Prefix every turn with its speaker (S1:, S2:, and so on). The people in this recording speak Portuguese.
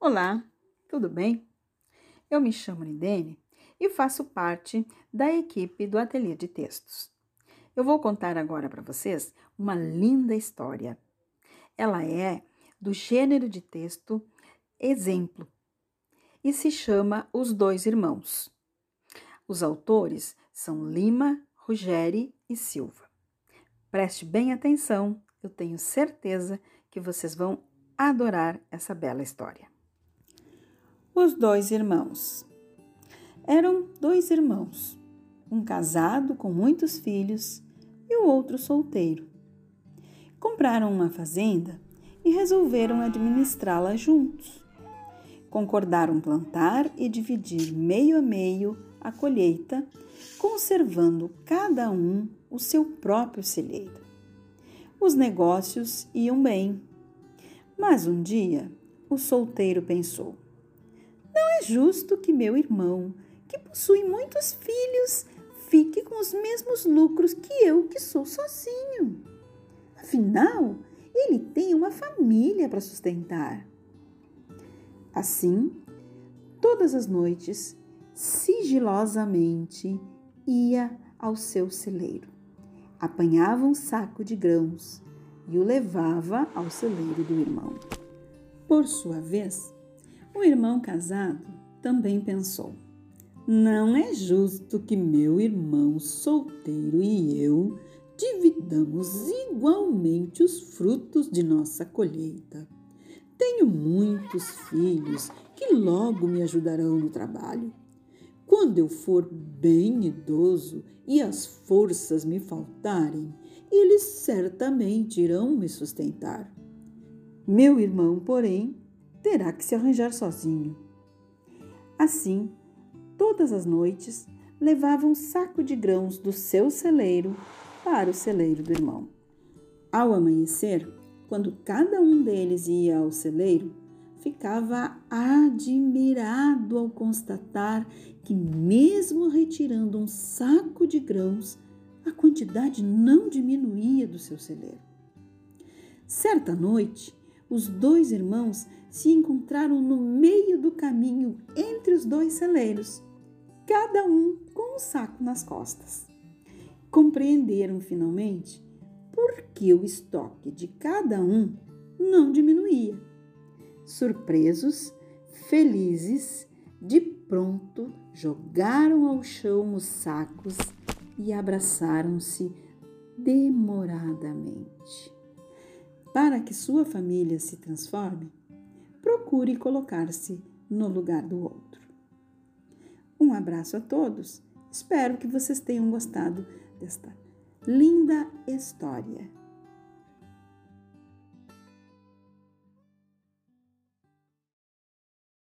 S1: Olá, tudo bem? Eu me chamo Nidene e faço parte da equipe do Ateliê de Textos. Eu vou contar agora para vocês uma linda história. Ela é do gênero de texto exemplo e se chama Os Dois Irmãos. Os autores são Lima, Ruggeri e Silva. Preste bem atenção, eu tenho certeza que vocês vão adorar essa bela história. Os dois irmãos. Eram dois irmãos, um casado com muitos filhos e o outro solteiro. Compraram uma fazenda e resolveram administrá-la juntos. Concordaram plantar e dividir meio a meio a colheita, conservando cada um o seu próprio celeiro. Os negócios iam bem. Mas um dia o solteiro pensou: não é justo que meu irmão, que possui muitos filhos, fique com os mesmos lucros que eu, que sou sozinho. Afinal, ele tem uma família para sustentar. Assim, todas as noites, sigilosamente, ia ao seu celeiro. Apanhava um saco de grãos e o levava ao celeiro do irmão. Por sua vez, o irmão casado também pensou: não é justo que meu irmão solteiro e eu dividamos igualmente os frutos de nossa colheita. Tenho muitos filhos que logo me ajudarão no trabalho. Quando eu for bem idoso e as forças me faltarem, eles certamente irão me sustentar. Meu irmão, porém, terá que se arranjar sozinho. Assim, todas as noites, levava um saco de grãos do seu celeiro para o celeiro do irmão. Ao amanhecer, quando cada um deles ia ao celeiro, ficava admirado ao constatar que, mesmo retirando um saco de grãos, a quantidade não diminuía do seu celeiro. Certa noite, os dois irmãos se encontraram no meio do caminho entre os dois celeiros, cada um com um saco nas costas. Compreenderam finalmente por que o estoque de cada um não diminuía. Surpresos, felizes, de pronto jogaram ao chão os sacos e abraçaram-se demoradamente. Para que sua família se transforme, procure colocar-se no lugar do outro. Um abraço a todos. Espero que vocês tenham gostado desta linda história.